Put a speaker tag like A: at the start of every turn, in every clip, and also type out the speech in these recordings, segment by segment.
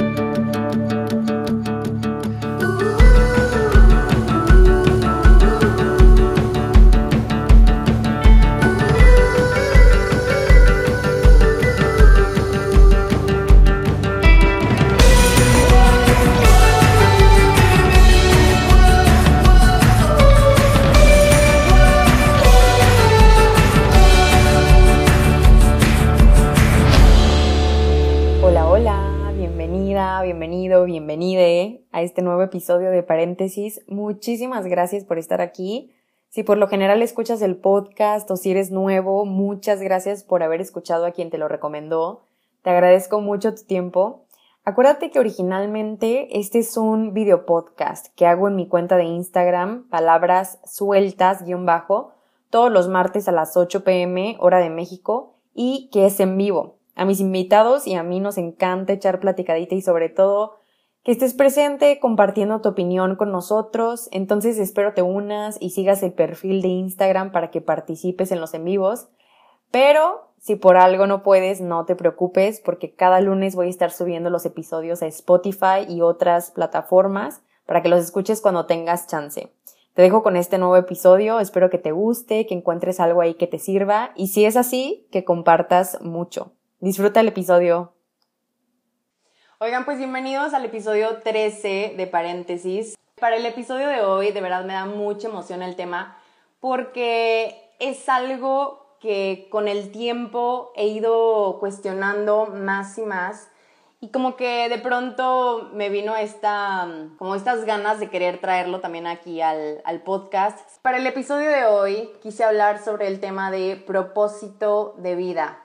A: a episodio de Paréntesis. Muchísimas gracias por estar aquí. Si por lo general escuchas el podcast o si eres nuevo, muchas gracias por haber escuchado a quien te lo recomendó. Te agradezco mucho tu tiempo. Acuérdate que originalmente este es un video podcast que hago en mi cuenta de Instagram, palabras sueltas guion bajo, todos los martes a las 8 pm hora de México y que es en vivo. A mis invitados y a mí nos encanta echar platicadita y sobre todo que estés presente compartiendo tu opinión con nosotros. Entonces espero te unas y sigas el perfil de Instagram para que participes en los en vivos. Pero si por algo no puedes, no te preocupes porque cada lunes voy a estar subiendo los episodios a Spotify y otras plataformas para que los escuches cuando tengas chance. Te dejo con este nuevo episodio, espero que te guste, que encuentres algo ahí que te sirva y si es así, que compartas mucho. Disfruta el episodio. Oigan, pues bienvenidos al episodio 13 de paréntesis. Para el episodio de hoy, de verdad me da mucha emoción el tema porque es algo que con el tiempo he ido cuestionando más y más y como que de pronto me vino esta, como estas ganas de querer traerlo también aquí al, al podcast. Para el episodio de hoy quise hablar sobre el tema de propósito de vida.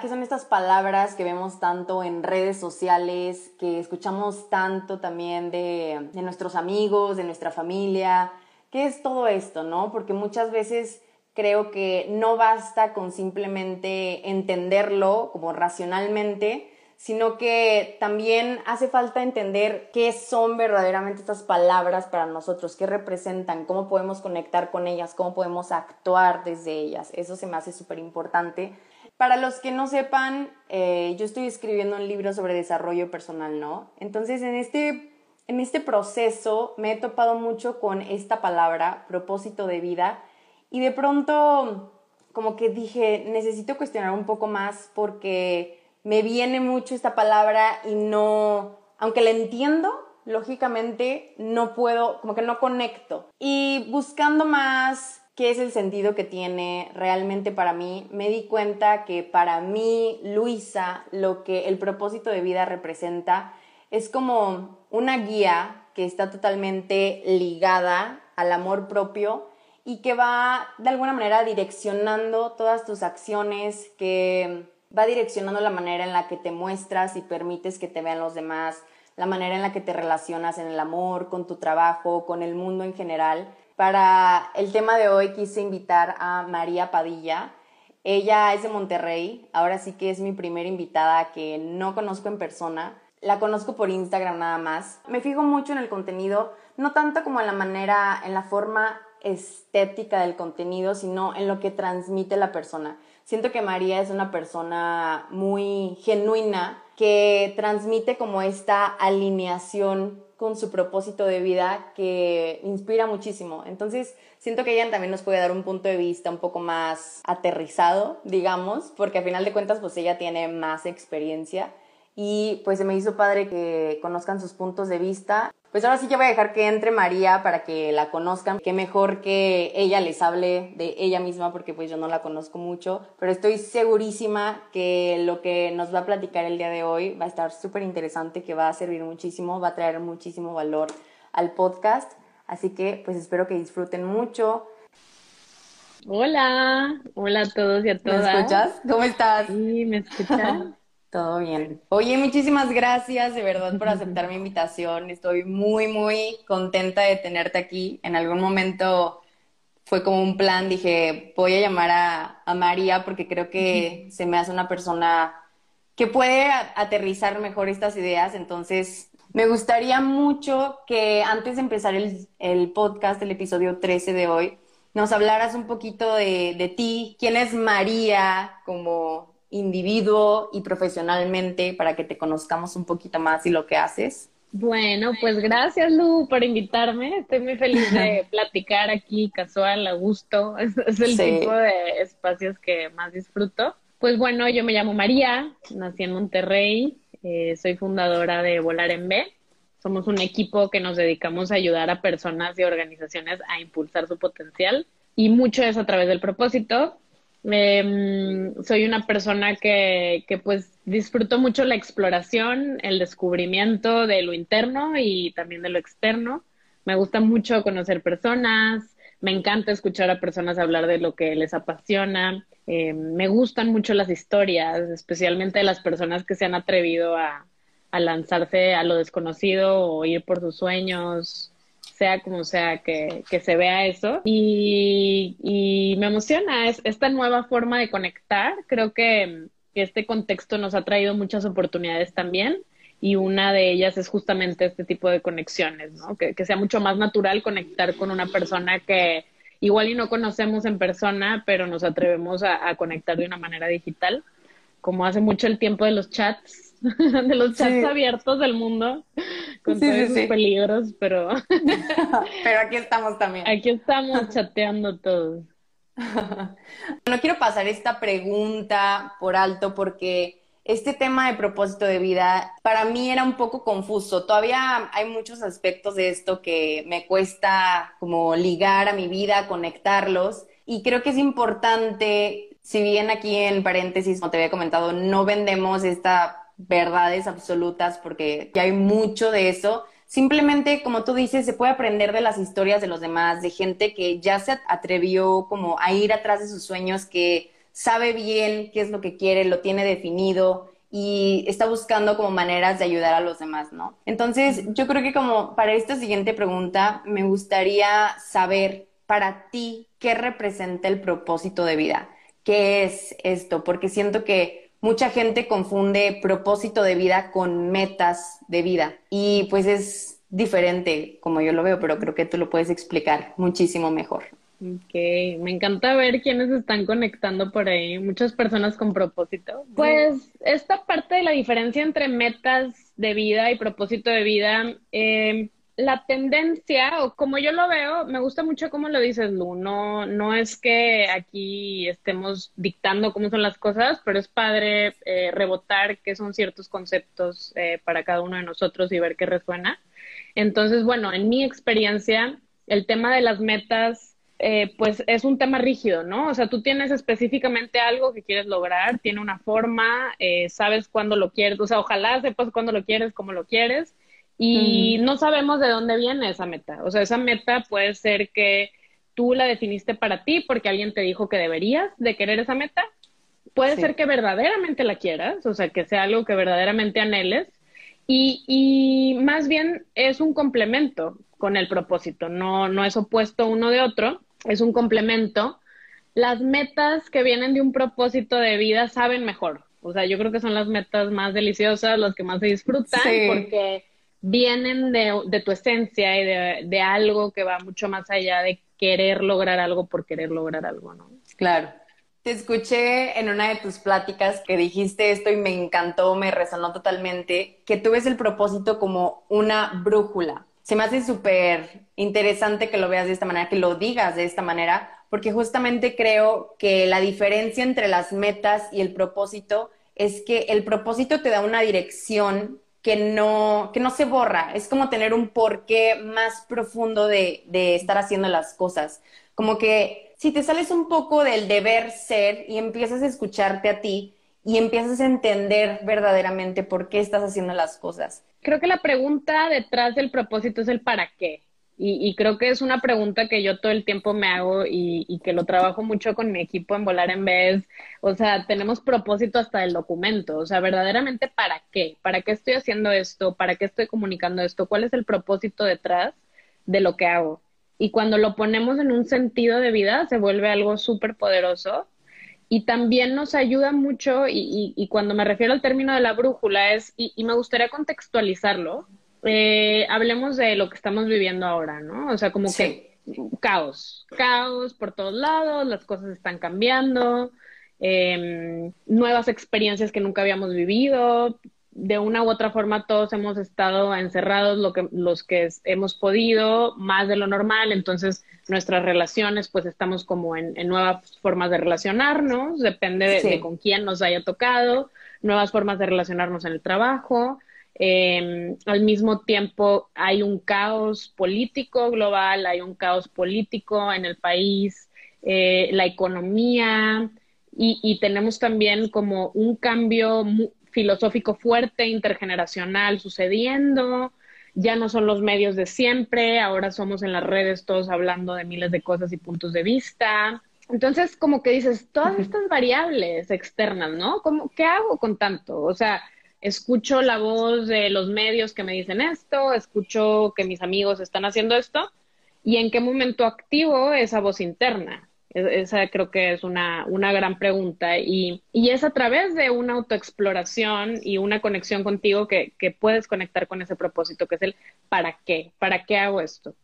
A: ¿Qué son estas palabras que vemos tanto en redes sociales, que escuchamos tanto también de, de, nuestros amigos, de nuestra familia? ¿Qué es todo esto, no? Porque muchas veces creo que no basta con simplemente entenderlo como racionalmente, sino que también hace falta entender qué son verdaderamente estas palabras para nosotros, qué representan, cómo podemos conectar con ellas, cómo podemos actuar desde ellas. Eso se me hace súper importante para los que no sepan, eh, yo estoy escribiendo un libro sobre desarrollo personal, ¿no? Entonces, en este, en este proceso me he topado mucho con esta palabra, propósito de vida, y de pronto como que dije, necesito cuestionar un poco más porque me viene mucho esta palabra y no, aunque la entiendo, lógicamente no puedo, como que no conecto. Y buscando más qué es el sentido que tiene realmente para mí, me di cuenta que para mí, Luisa, lo que el propósito de vida representa es como una guía que está totalmente ligada al amor propio y que va de alguna manera direccionando todas tus acciones, que va direccionando la manera en la que te muestras y permites que te vean los demás, la manera en la que te relacionas en el amor, con tu trabajo, con el mundo en general. Para el tema de hoy quise invitar a María Padilla. Ella es de Monterrey, ahora sí que es mi primera invitada que no conozco en persona. La conozco por Instagram nada más. Me fijo mucho en el contenido, no tanto como en la manera, en la forma estética del contenido, sino en lo que transmite la persona. Siento que María es una persona muy genuina que transmite como esta alineación con su propósito de vida que inspira muchísimo. Entonces, siento que ella también nos puede dar un punto de vista un poco más aterrizado, digamos, porque a final de cuentas, pues ella tiene más experiencia y pues se me hizo padre que conozcan sus puntos de vista. Pues ahora sí que voy a dejar que entre María para que la conozcan. Qué mejor que ella les hable de ella misma porque pues yo no la conozco mucho. Pero estoy segurísima que lo que nos va a platicar el día de hoy va a estar súper interesante, que va a servir muchísimo, va a traer muchísimo valor al podcast. Así que pues espero que disfruten mucho.
B: Hola, hola a todos y a todas.
A: ¿Me escuchas? ¿Cómo estás?
B: Sí, me escuchas.
A: Todo bien. Oye, muchísimas gracias de verdad por aceptar mi invitación. Estoy muy, muy contenta de tenerte aquí. En algún momento fue como un plan, dije, voy a llamar a, María porque creo que se me hace una persona que puede aterrizar mejor estas ideas. Entonces, me gustaría mucho que antes de empezar el, el podcast, el episodio 13 de hoy, nos hablaras un poquito de, de ti, quién es María como individuo y profesionalmente para que te conozcamos un poquito más y lo que haces?
B: Bueno, pues gracias Lu por invitarme. Estoy muy feliz de platicar aquí casual, a gusto. Es, el tipo de espacios que más disfruto. Pues bueno, yo me llamo María, nací en Monterrey, eh, soy fundadora de Volar en B. Somos un equipo que nos dedicamos a ayudar a personas y organizaciones a impulsar su potencial y mucho es a través del propósito. Em, soy una persona que, que pues disfruto mucho la exploración, el descubrimiento de lo interno y también de lo externo. Me gusta mucho conocer personas, me encanta escuchar a personas hablar de lo que les apasiona. Em, me gustan mucho las historias, especialmente de las personas que se han atrevido a, a lanzarse a lo desconocido o ir por sus sueños, sea como sea que, que se vea eso. Y, y me emociona es, esta nueva forma de conectar. Creo que, este contexto nos ha traído muchas oportunidades también y una de ellas es justamente este tipo de conexiones, ¿no? Que, que, sea mucho más natural conectar con una persona que igual y no conocemos en persona, pero nos atrevemos a, a conectar de una manera digital, como hace mucho el tiempo de los chats, de los chats abiertos del mundo, con todos sus peligros, pero...
A: pero aquí estamos también.
B: Aquí estamos chateando todos.
A: No quiero pasar esta pregunta por alto porque este tema de propósito de vida para mí era un poco confuso. Todavía hay muchos aspectos de esto que me cuesta como ligar a mi vida, conectarlos. Y creo que es importante, si bien aquí en paréntesis, como te había comentado, no vendemos esta verdades absolutas porque ya hay mucho de eso. Simplemente, como tú dices, se puede aprender de las historias de los demás, de gente que ya se atrevió como a ir atrás de sus sueños, que sabe bien qué es lo que quiere, lo tiene definido y está buscando como maneras de ayudar a los demás, ¿no? Entonces, yo creo que como para esta siguiente pregunta, me gustaría saber para ti qué representa el propósito de vida. ¿Qué es esto? Porque siento que mucha gente confunde propósito de vida con metas de vida y pues es diferente como yo lo veo, pero creo que tú lo puedes explicar muchísimo mejor.
B: Ok, me encanta ver quiénes están conectando por ahí, muchas personas con propósito. Pues esta parte de la diferencia entre metas de vida y propósito de vida, eh, la tendencia, o como yo lo veo, me gusta mucho cómo lo dices, Lu. No, no es que aquí estemos dictando cómo son las cosas, pero es padre eh, rebotar qué son ciertos conceptos eh, para cada uno de nosotros y ver qué resuena. Entonces, bueno, en mi experiencia, el tema de las metas, eh, pues es un tema rígido, ¿no? O sea, tú tienes específicamente algo que quieres lograr, tiene una forma, sabes cuándo lo quieres, o sea, ojalá sepas cuándo lo quieres, cómo lo quieres y no sabemos de dónde viene esa meta. O sea, esa meta puede ser que tú la definiste para ti porque alguien te dijo que deberías de querer esa meta. Puede ser que verdaderamente la quieras, o sea, que sea algo que verdaderamente anheles. Y, y más bien es un complemento con el propósito, no, no es opuesto uno de otro, es un complemento. Las metas que vienen de un propósito de vida saben mejor. O sea, yo creo que son las metas más deliciosas, las que más se disfrutan, porque vienen de, tu esencia y de, de, algo que va mucho más allá de querer lograr algo por querer lograr algo, ¿no?
A: Claro. Te escuché en una de tus pláticas que dijiste esto y me encantó, me resonó totalmente, que tú ves el propósito como una brújula. Se me hace súper interesante que lo veas de esta manera, que lo digas de esta manera, porque justamente creo que la diferencia entre las metas y el propósito es que el propósito te da una dirección que no, que no se borra. Es como tener un porqué más profundo de, de estar haciendo las cosas. Como que si te sales un poco del deber ser y empiezas a escucharte a ti y empiezas a entender verdaderamente por qué estás haciendo las cosas.
B: Creo que la pregunta detrás del propósito es el para qué. Y, creo que es una pregunta que yo todo el tiempo me hago y, que lo trabajo mucho con mi equipo en Volar en Vez. O sea, tenemos propósito hasta el documento. O sea, verdaderamente, ¿para qué? ¿Para qué estoy haciendo esto? ¿Para qué estoy comunicando esto? ¿Cuál es el propósito detrás de lo que hago? Y cuando lo ponemos en un sentido de vida, se vuelve algo súper poderoso. Y también nos ayuda mucho, y, cuando me refiero al término de la brújula, es, y me gustaría contextualizarlo, eh, hablemos de lo que estamos viviendo ahora, ¿no? O sea, como que caos, caos por todos lados, las cosas están cambiando em, nuevas experiencias que nunca habíamos vivido. De una u otra forma todos hemos estado encerrados lo que, los que hemos podido, más de lo normal, entonces nuestras relaciones pues estamos como en, nuevas formas de relacionarnos, depende de, con quién nos haya tocado, nuevas formas de relacionarnos en el trabajo. Em, al mismo tiempo hay un caos político global, hay un caos político en el país, eh, la economía y, tenemos también como un cambio filosófico fuerte, intergeneracional sucediendo. Ya no son los medios de siempre, ahora somos en las redes todos hablando de miles de cosas y puntos de vista. Entonces, como que dices, todas estas variables externas, ¿no? ¿Cómo, ¿Qué hago con tanto? O sea, escucho la voz de los medios que me dicen esto, escucho que mis amigos están haciendo esto, y en qué momento activo esa voz interna. Esa creo que es una, una gran pregunta y, y, es a través de una autoexploración y una conexión contigo que, que puedes conectar con ese propósito, que es el ¿para qué? ¿Para qué hago esto?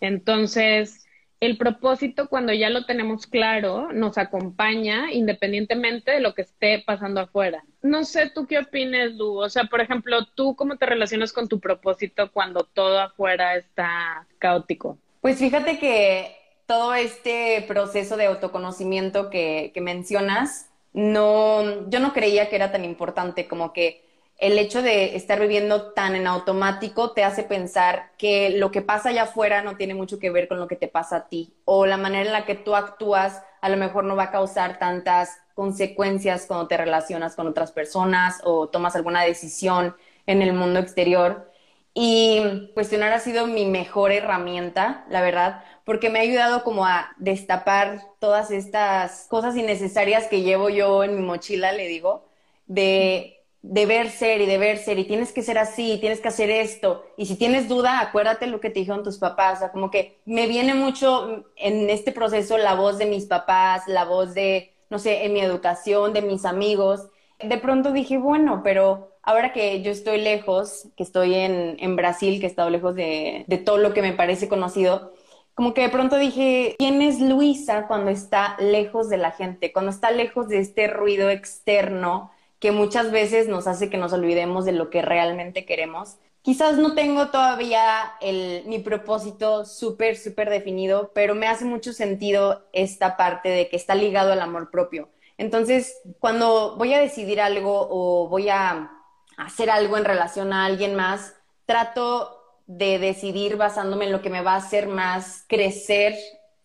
B: Entonces, el propósito cuando ya lo tenemos claro nos acompaña independientemente de lo que esté pasando afuera. No sé tú qué opines, Lu. O sea, por ejemplo, tú cómo te relacionas con tu propósito cuando todo afuera está caótico.
A: Pues fíjate que todo este proceso de autoconocimiento que, que mencionas, no, yo no creía que era tan importante como que el hecho de estar viviendo tan en automático te hace pensar que lo que pasa allá afuera no tiene mucho que ver con lo que te pasa a ti o la manera en la que tú actúas a lo mejor no va a causar tantas consecuencias cuando te relacionas con otras personas o tomas alguna decisión en el mundo exterior. Y cuestionar ha sido mi mejor herramienta, la verdad, porque me ha ayudado como a destapar todas estas cosas innecesarias que llevo yo en mi mochila, le digo, de deber ser y deber ser y tienes que ser así, tienes que hacer esto. Y si tienes duda, acuérdate lo que te dijeron tus papás. O sea, como que me viene mucho en este proceso la voz de mis papás, la voz de, no sé, en mi educación, de mis amigos. De pronto dije, bueno, pero ahora que yo estoy lejos, que estoy en, en Brasil, que he estado lejos de, de todo lo que me parece conocido, como que de pronto dije, ¿quién es Luisa cuando está lejos de la gente, cuando está lejos de este ruido externo que muchas veces nos hace que nos olvidemos de lo que realmente queremos? Quizás no tengo todavía el, mi propósito súper, súper definido, pero me hace mucho sentido esta parte de que está ligado al amor propio. Entonces, cuando voy a decidir algo o voy a hacer algo en relación a alguien más, trato de decidir basándome en lo que me va a hacer más crecer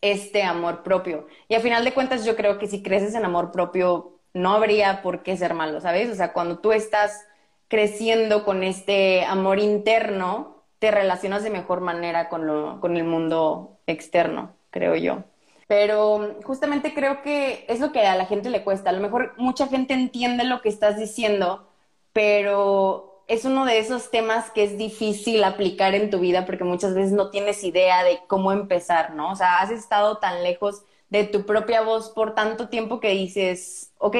A: este amor propio. Y a final de cuentas yo creo que si creces en amor propio no habría por qué ser malo, ¿sabes? O sea, cuando tú estás creciendo con este amor interno, te relacionas de mejor manera con, lo, con el mundo externo, creo yo. Pero justamente creo que es lo que a la gente le cuesta. A lo mejor mucha gente entiende lo que estás diciendo, pero es uno de esos temas que es difícil aplicar en tu vida porque muchas veces no tienes idea de cómo empezar, ¿no? O sea, has estado tan lejos de tu propia voz por tanto tiempo que dices, ok,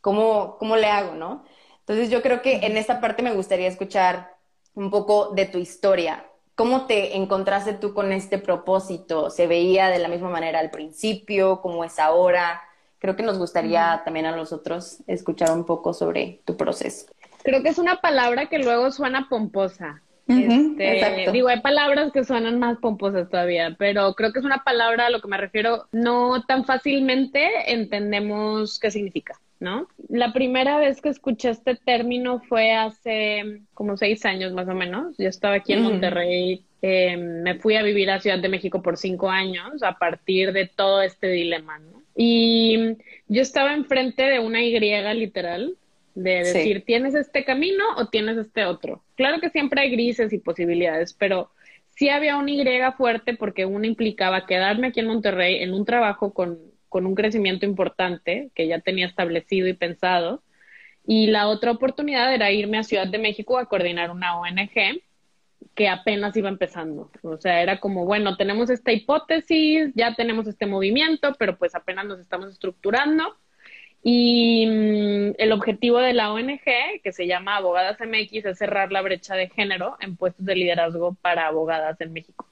A: ¿cómo, cómo le hago, no? Entonces yo creo que en esta parte me gustaría escuchar un poco de tu historia. ¿Cómo te encontraste tú con este propósito? ¿Se veía de la misma manera al principio? ¿Cómo es ahora? Creo que nos gustaría también a nosotros escuchar un poco sobre tu proceso.
B: Creo que es una palabra que luego suena pomposa. Este, digo, hay palabras que suenan más pomposas todavía, pero creo que es una palabra a lo que me refiero, no tan fácilmente entendemos qué significa, ¿no? La primera vez que escuché este término fue hace como seis años más o menos. Yo estaba aquí en Monterrey, em, me fui a vivir a Ciudad de México por cinco años a partir de todo este dilema, ¿no? Y yo estaba enfrente de una Y literal, de decir, ¿tienes este camino o tienes este otro? Claro que siempre hay grises y posibilidades, pero sí había una Y fuerte porque una implicaba quedarme aquí en Monterrey en un trabajo con, con un crecimiento importante que ya tenía establecido y pensado. Y la otra oportunidad era irme a Ciudad de México a coordinar una ONG que apenas iba empezando. O sea, era como, bueno, tenemos esta hipótesis, ya tenemos este movimiento, pero pues apenas nos estamos estructurando y mm, el objetivo de la ONG, que se llama Abogadas MX, es cerrar la brecha de género en puestos de liderazgo para abogadas en México.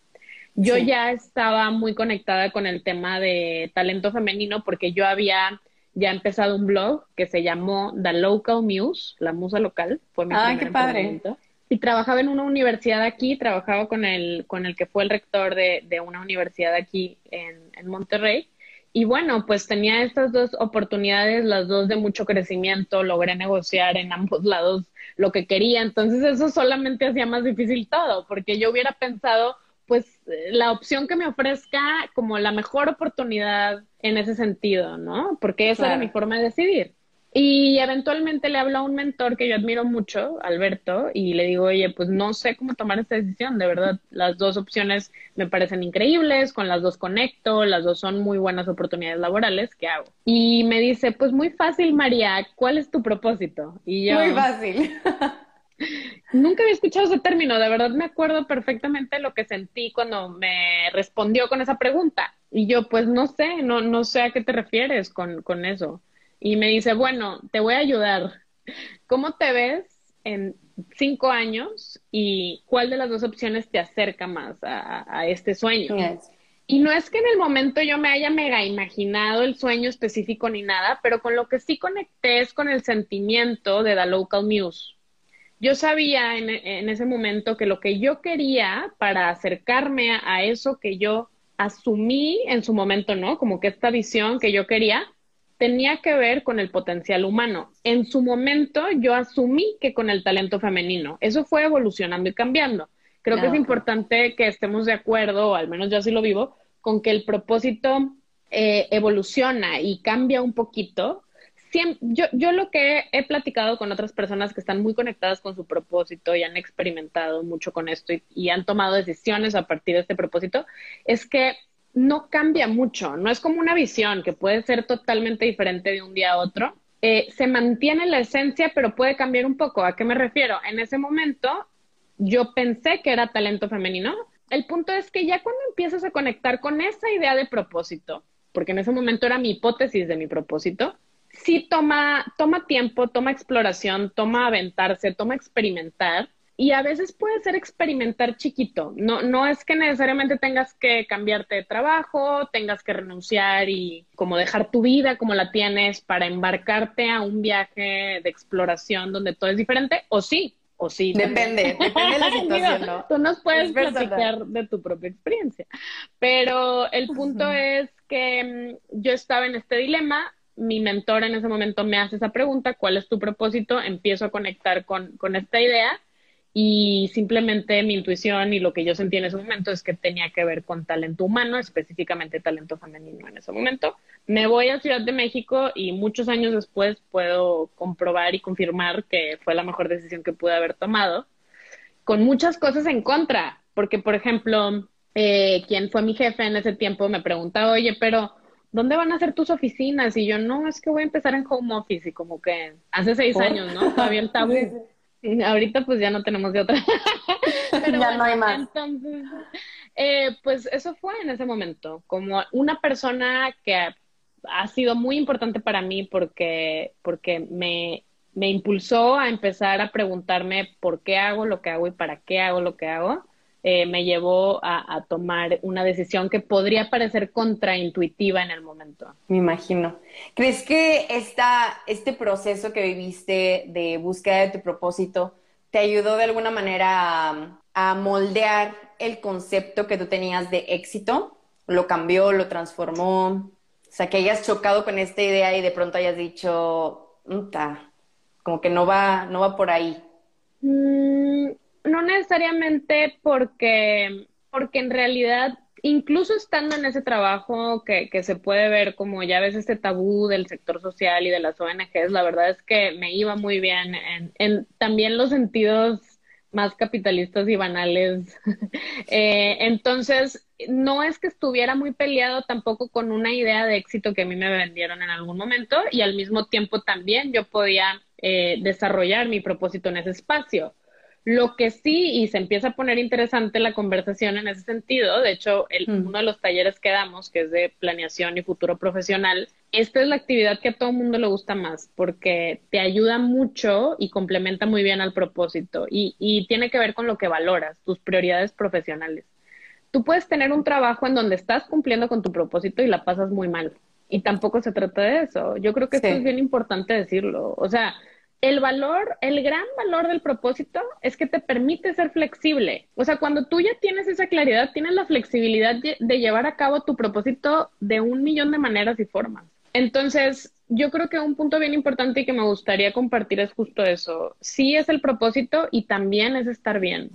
B: Yo ya estaba muy conectada con el tema de talento femenino porque yo había ya empezado un blog que se llamó The Local Muse, la musa local,
A: fue mi ah, qué padre.
B: Y trabajaba en una universidad aquí, trabajaba con el, con el que fue el rector de, de una universidad aquí en, en Monterrey. Y bueno, pues tenía estas dos oportunidades, las dos de mucho crecimiento, logré negociar en ambos lados lo que quería, entonces eso solamente hacía más difícil todo, porque yo hubiera pensado, pues la opción que me ofrezca como la mejor oportunidad en ese sentido, ¿no? Porque esa era mi forma de decidir. Y eventualmente le hablo a un mentor que yo admiro mucho, Alberto, y le digo, oye, pues no sé cómo tomar esta decisión, de verdad, las dos opciones me parecen increíbles, con las dos conecto, las dos son muy buenas oportunidades laborales, ¿qué hago? Y me dice, pues muy fácil, María, ¿cuál es tu propósito? Y yo...
A: Muy fácil.
B: Nunca había escuchado ese término, de verdad me acuerdo perfectamente lo que sentí cuando me respondió con esa pregunta. Y yo, pues no sé, no, no sé a qué te refieres con, con eso y me dice, bueno, te voy a ayudar. ¿Cómo te ves en cinco años y cuál de las dos opciones te acerca más a, este sueño? Y no es que en el momento yo me haya mega imaginado el sueño específico ni nada, pero con lo que sí conecté es con el sentimiento de The Local Muse. Yo sabía en, en ese momento que lo que yo quería para acercarme a eso que yo asumí en su momento, ¿no? Como que esta visión que yo quería, tenía que ver con el potencial humano. En su momento yo asumí que con el talento femenino. Eso fue evolucionando y cambiando. Creo que es importante que estemos de acuerdo, o al menos yo así lo vivo, con que el propósito eh, evoluciona y cambia un poquito. yo, yo lo que he, platicado con otras personas que están muy conectadas con su propósito y han experimentado mucho con esto y han tomado decisiones a partir de este propósito, es que no cambia mucho, no es como una visión que puede ser totalmente diferente de un día a otro. Eh, se mantiene la esencia, pero puede cambiar un poco. ¿A qué me refiero? En ese momento yo pensé que era talento femenino. El punto es que ya cuando empiezas a conectar con esa idea de propósito, porque en ese momento era mi hipótesis de mi propósito, sí toma, toma tiempo, toma exploración, toma aventarse, toma experimentar y a veces puede ser experimentar chiquito. No, no es que necesariamente tengas que cambiarte de trabajo, tengas que renunciar y como dejar tu vida como la tienes para embarcarte a un viaje de exploración donde todo es diferente, o sí, o sí.
A: Depende, depende de la situación, ¿no?
B: Tú nos puedes platicar de tu propia experiencia. Pero el punto es que mm, yo estaba en este dilema, mi mentor en ese momento me hace esa pregunta, ¿cuál es tu propósito? Empiezo a conectar con, con esta idea y simplemente mi intuición y lo que yo sentí en ese momento es que tenía que ver con talento humano, específicamente talento femenino en ese momento. Me voy a Ciudad de México y muchos años después puedo comprobar y confirmar que fue la mejor decisión que pude haber tomado, con muchas cosas en contra, porque por ejemplo, eh, quien fue mi jefe en ese tiempo me preguntaba, oye, pero ¿dónde van a ser tus oficinas? Y yo, no, es que voy a empezar en home office y como que hace seis años, ¿no? Todavía el tabú. Ahorita pues ya no tenemos de otra.
A: ya no hay más.
B: Entonces, eh, pues eso fue en ese momento, como una persona que ha, sido muy importante para mí porque, porque me, me impulsó a empezar a preguntarme por qué hago lo que hago y para qué hago lo que hago. Eh, me llevó a, tomar una decisión que podría parecer contraintuitiva en el momento.
A: Me imagino. ¿Crees que esta, este proceso que viviste de búsqueda de tu propósito te ayudó de alguna manera a, moldear el concepto que tú tenías de éxito? ¿Lo cambió, lo transformó? O sea, que hayas chocado con esta idea y de pronto hayas dicho, como que no va, no va por ahí.
B: Mm, no necesariamente porque, porque en realidad, incluso estando en ese trabajo que, que se puede ver como ya ves este tabú del sector social y de las ONGs, la verdad es que me iba muy bien en, en también los sentidos más capitalistas y banales. eh, entonces, no es que estuviera muy peleado tampoco con una idea de éxito que a mí me vendieron en algún momento y al mismo tiempo también yo podía eh, desarrollar mi propósito en ese espacio. Lo que sí, y se empieza a poner interesante la conversación en ese sentido, de hecho, el, mm. uno de los talleres que damos, que es de planeación y futuro profesional, esta es la actividad que a todo el mundo le gusta más, porque te ayuda mucho y complementa muy bien al propósito y, y tiene que ver con lo que valoras, tus prioridades profesionales. Tú puedes tener un trabajo en donde estás cumpliendo con tu propósito y la pasas muy mal Y tampoco se trata de eso. Yo creo que esto es bien importante decirlo. O sea, el valor, el gran valor del propósito es que te permite ser flexible. O sea, cuando tú ya tienes esa claridad, tienes la flexibilidad de llevar a cabo tu propósito de un millón de maneras y formas. Entonces, yo creo que un punto bien importante y que me gustaría compartir es justo eso. Sí es el propósito y también es estar bien.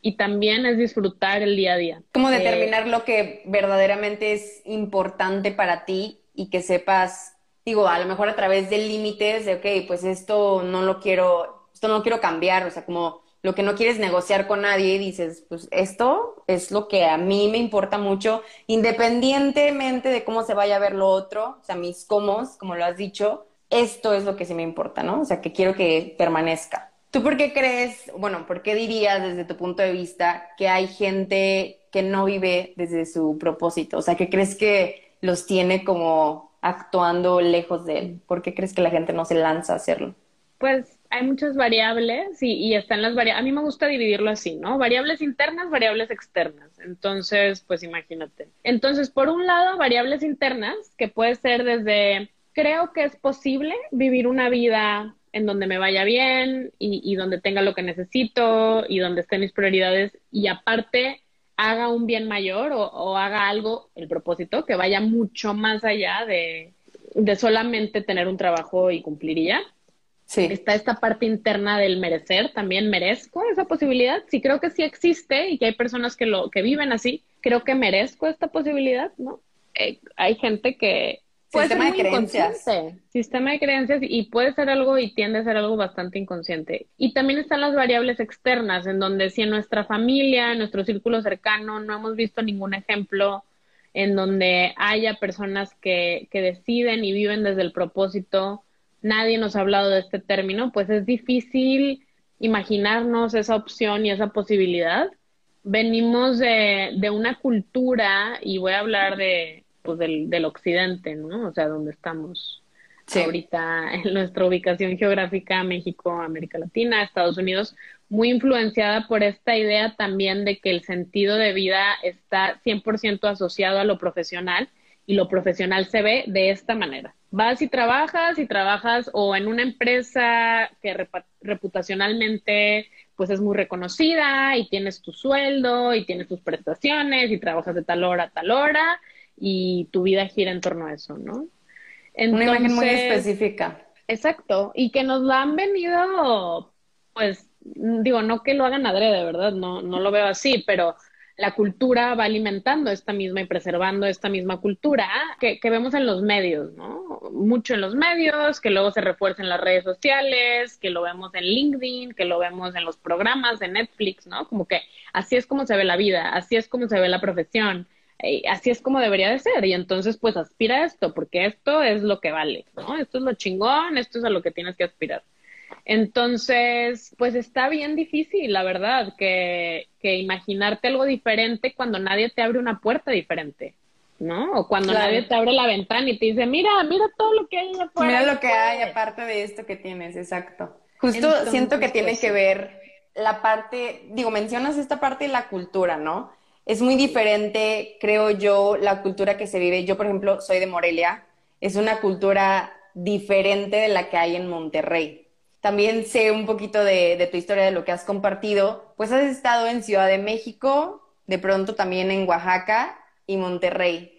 B: Y también es disfrutar el día a día.
A: Como eh, determinar lo que verdaderamente es importante para ti y que sepas, digo, a lo mejor a través de límites de, ok, pues esto no lo quiero, esto no lo quiero cambiar, o sea, como lo que no quieres negociar con nadie y dices, pues esto es lo que a mí me importa mucho, independientemente de cómo se vaya a ver lo otro, o sea, mis comos, como lo has dicho, esto es lo que sí me importa, ¿no? O sea, que quiero que permanezca. ¿Tú por qué crees, bueno, por qué dirías desde tu punto de vista que hay gente que no vive desde su propósito? O sea, que crees que los tiene como actuando lejos de él. ¿Por qué crees que la gente no se lanza a hacerlo?
B: Pues hay muchas variables y, están las variables. A mí me gusta dividirlo así, ¿no? Variables internas, variables externas. Entonces, pues imagínate. Entonces, por un lado, variables internas, que puede ser desde, creo que es posible vivir una vida en donde me vaya bien y, y donde tenga lo que necesito y donde estén mis prioridades y aparte haga un bien mayor o, o haga algo, el propósito, que vaya mucho más allá de, de solamente tener un trabajo y cumplir y ya. Sí. Está esta parte interna del merecer, también merezco esa posibilidad. Sí creo que sí existe y que hay personas que lo que viven así. Creo que merezco esta posibilidad, ¿no? Eh, hay gente que puede
A: sistema de creencias.
B: Sistema de creencias y puede ser algo y tiende a ser algo bastante inconsciente. Y también están las variables externas, en donde si en nuestra familia, en nuestro círculo cercano, no hemos visto ningún ejemplo en donde haya personas que, que deciden y viven desde el propósito nadie nos ha hablado de este término, pues es difícil imaginarnos esa opción y esa posibilidad. Venimos de, de una cultura, y voy a hablar de, pues del, del occidente, ¿no? O sea, donde estamos ahorita en nuestra ubicación geográfica, México, América Latina, Estados Unidos, muy influenciada por esta idea también de que el sentido de vida está 100% asociado a lo profesional y lo profesional se ve de esta manera. Vas y trabajas y trabajas o en una empresa que reputacionalmente pues es muy reconocida y tienes tu sueldo y tienes tus prestaciones y trabajas de tal hora a tal hora y tu vida gira en torno a eso, ¿no?
A: una imagen muy específica.
B: Exacto, y que nos lo han venido, pues, digo, no que lo hagan adrede, ¿verdad? No, no lo veo así, pero la cultura va alimentando esta misma y preservando esta misma cultura que, vemos en los medios, ¿no? Mucho en los medios, que luego se refuerza en las redes sociales, que lo vemos en LinkedIn, que lo vemos en los programas de Netflix, ¿no? Como que así es como se ve la vida, así es como se ve la profesión, eh, así es como debería de ser. Y entonces, pues aspira a esto, porque esto es lo que vale, ¿no? Esto es lo chingón, esto es a lo que tienes que aspirar. Entonces, pues está bien difícil, la verdad, que, que imaginarte algo diferente cuando nadie te abre una puerta diferente, ¿no? O cuando nadie te abre la ventana y te dice, mira, mira todo lo que hay afuera.
A: Mira lo que hay aparte de esto que tienes, exacto. Justo siento que tiene pues que ver la parte, digo, mencionas esta parte de la cultura, ¿no? Es muy diferente, creo yo, la cultura que se vive. Yo, por ejemplo, soy de Morelia. Es una cultura diferente de la que hay en Monterrey también sé un poquito de, tu historia, de lo que has compartido. Pues has estado en Ciudad de México, de pronto también en Oaxaca y Monterrey.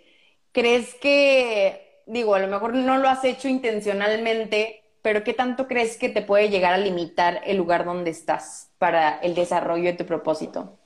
A: ¿Crees que, digo, a lo mejor no lo has hecho intencionalmente, pero qué tanto crees que te puede llegar a limitar el lugar donde estás para el desarrollo de tu propósito?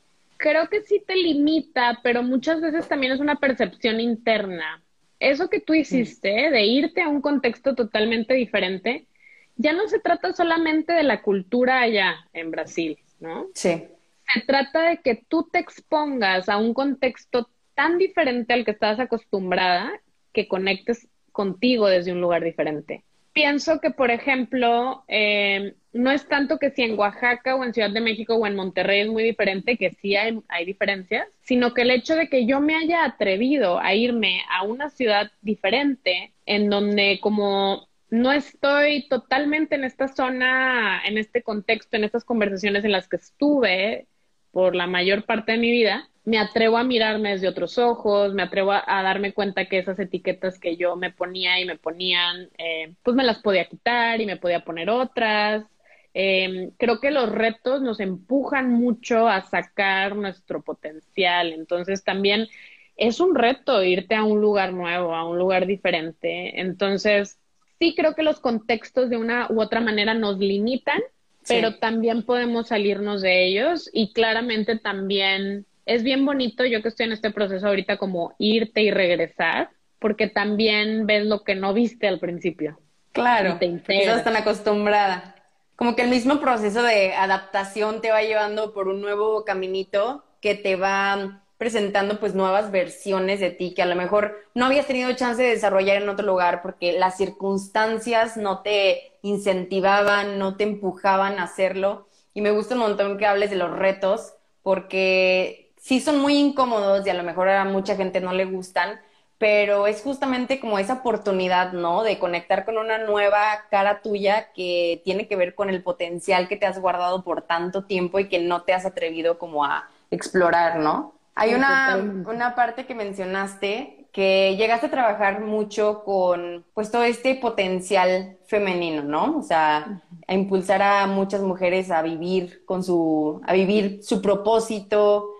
B: Creo que sí te limita, pero muchas veces también es una percepción interna. Eso que tú hiciste, de irte a un contexto totalmente diferente, ya no se trata solamente de la cultura allá en Brasil, ¿no?
A: Sí.
B: Se trata de que tú te expongas a un contexto tan diferente al que estás acostumbrada que conectes contigo desde un lugar diferente. Pienso que, por ejemplo, eh, no es tanto que si en Oaxaca o en Ciudad de México o en Monterrey es muy diferente, que sí hay, hay diferencias, sino que el hecho de que yo me haya atrevido a irme a una ciudad diferente, en donde como no estoy totalmente en esta zona, en este contexto, en estas conversaciones en las que estuve, por la mayor parte de mi vida, me atrevo a mirarme desde otros ojos, me atrevo a, darme cuenta que esas etiquetas que yo me ponía y me ponían, eh, pues me las podía quitar y me podía poner otras. Em, creo que los retos nos empujan mucho a sacar nuestro potencial, entonces también es un reto irte a un lugar nuevo, a un lugar diferente. Entonces, sí creo que los contextos de una u otra manera nos limitan, pero también podemos salirnos de ellos y claramente también es bien bonito, yo que estoy en este proceso ahorita, como irte y regresar, porque también ves lo que no viste al principio.
A: Claro, estás tan acostumbrada. Como que el mismo proceso de adaptación te va llevando por un nuevo caminito que te va presentando pues nuevas versiones de ti que a lo mejor no habías tenido chance de desarrollar en otro lugar porque las circunstancias no te incentivaban, no te empujaban a hacerlo. Y me gusta un montón que hables de los retos porque sí son muy incómodos y a lo mejor a mucha gente no le gustan, pero es justamente como esa oportunidad, ¿no? De conectar con una nueva cara tuya que tiene que ver con el potencial que te has guardado por tanto tiempo y que no te has atrevido como a explorar, ¿no? Hay una, una parte que mencionaste que llegaste a trabajar mucho con pues todo este potencial femenino, ¿no? O sea, a impulsar a muchas mujeres a vivir con su, a vivir su propósito.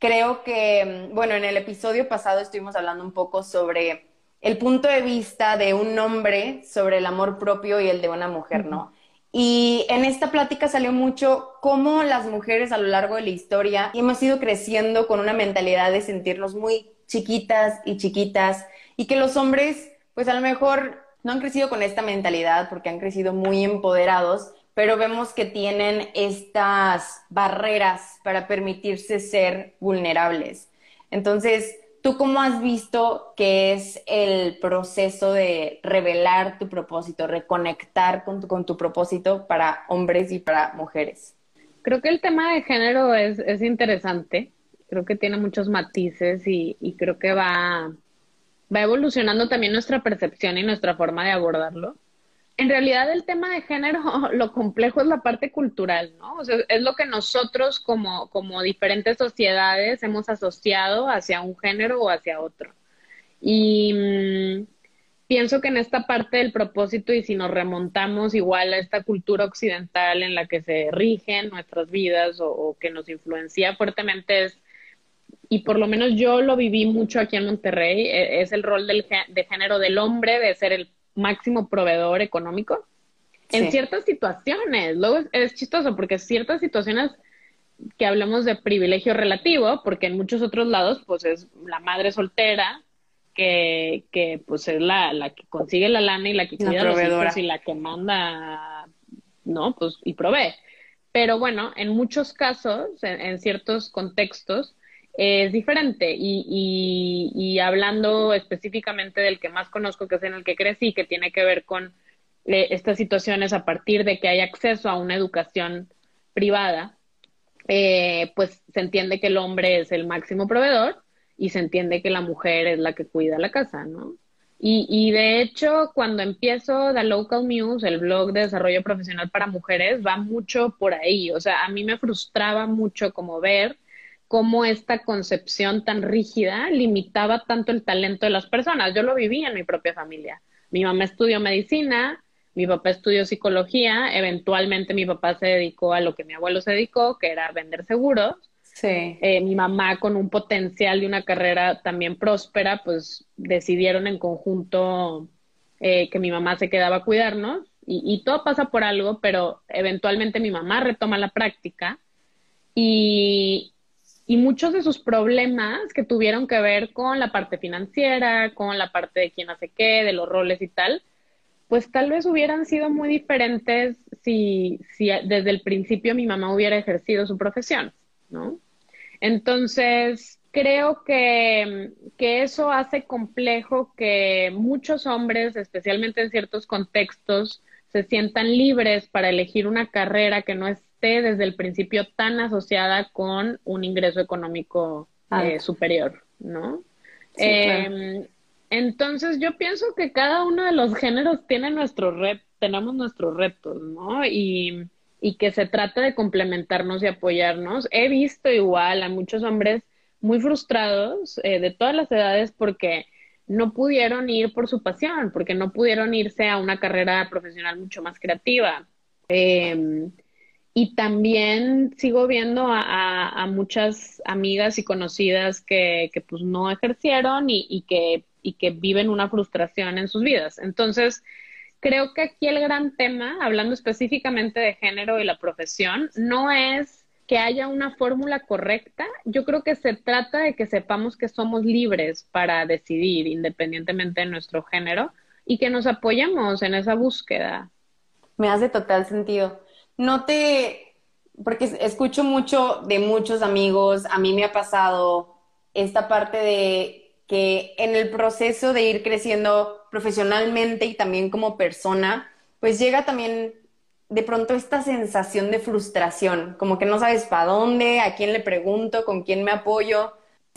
A: Creo que, bueno, en el episodio pasado estuvimos hablando un poco sobre el punto de vista de un hombre sobre el amor propio y el de una mujer, ¿no? Y en esta plática salió mucho cómo las mujeres a lo largo de la historia hemos ido creciendo con una mentalidad de sentirnos muy chiquitas y chiquitas y que los hombres pues a lo mejor no han crecido con esta mentalidad porque han crecido muy empoderados, pero vemos que tienen estas barreras para permitirse ser vulnerables. Entonces, ¿Tú cómo has visto que es el proceso de revelar tu propósito, reconectar con tu, con tu propósito para hombres y para mujeres?
B: Creo que el tema de género es, es interesante, creo que tiene muchos matices y, y creo que va, va evolucionando también nuestra percepción y nuestra forma de abordarlo en realidad el tema de género, lo complejo es la parte cultural, ¿no? O sea, es lo que nosotros como, como diferentes sociedades hemos asociado hacia un género o hacia otro. Y mm, pienso que en esta parte del propósito, y si nos remontamos igual a esta cultura occidental en la que se rigen nuestras vidas o, que nos influencia fuertemente, es, y por lo menos yo lo viví mucho aquí en Monterrey, e, es el rol del, de género del hombre, de ser el máximo proveedor económico en ciertas situaciones. Luego es, chistoso porque ciertas situaciones que hablamos de privilegio relativo, porque en muchos otros lados, pues es la madre soltera que, que pues es la, la que consigue la lana y la que cuida los hijos y la que manda, ¿no? Pues y provee. Pero bueno, en muchos casos, en ciertos contextos, es diferente. Y, y, hablando específicamente del que más conozco, que es en el que crecí, que tiene que ver con eh, estas situaciones a partir de que hay acceso a una educación privada, eh, pues se entiende que el hombre es el máximo proveedor y se entiende que la mujer es la que cuida la casa, ¿no? Y, y, de hecho, cuando empiezo The Local News, el blog de desarrollo profesional para mujeres, va mucho por ahí. O sea, a mí me frustraba mucho como ver cómo esta concepción tan rígida limitaba tanto el talento de las personas. Yo lo viví en mi propia familia. Mi mamá estudió medicina, mi papá estudió psicología, eventualmente mi papá se dedicó a lo que mi abuelo se dedicó, que era vender seguros.
A: Sí.
B: Eh, mi mamá con un potencial de una carrera también próspera, pues decidieron en conjunto eh, que mi mamá se quedaba a cuidarnos y, y todo pasa por algo, pero eventualmente mi mamá retoma la práctica y, y muchos de sus problemas que tuvieron que ver con la parte financiera, con la parte de quién hace qué, de los roles y tal, pues tal vez hubieran sido muy diferentes si, si desde el principio mi mamá hubiera ejercido su profesión, ¿no? Entonces, creo que, que eso hace complejo que muchos hombres, especialmente en ciertos contextos, se sientan libres para elegir una carrera que no es desde el principio tan asociada con un ingreso económico eh, superior, ¿no? Em, entonces yo pienso que cada uno de los géneros tiene nuestro red, tenemos nuestros retos, ¿no? Y, y que se trata de complementarnos y apoyarnos. He visto igual a muchos hombres muy frustrados eh, de todas las edades porque no pudieron ir por su pasión, porque no pudieron irse a una carrera profesional mucho más creativa. Em, y también sigo viendo a, muchas amigas y conocidas que, pues no ejercieron y, y, que, y que viven una frustración en sus vidas. Entonces, creo que aquí el gran tema, hablando específicamente de género y la profesión, no es que haya una fórmula correcta. Yo creo que se trata de que sepamos que somos libres para decidir independientemente de nuestro género y que nos apoyemos en esa búsqueda.
A: Me hace total sentido. No te, porque escucho mucho de muchos amigos, a mí me ha pasado esta parte de que en el proceso de ir creciendo profesionalmente y también como persona, pues llega también de pronto esta sensación de frustración, como que no sabes para dónde, a quién le pregunto, con quién me apoyo.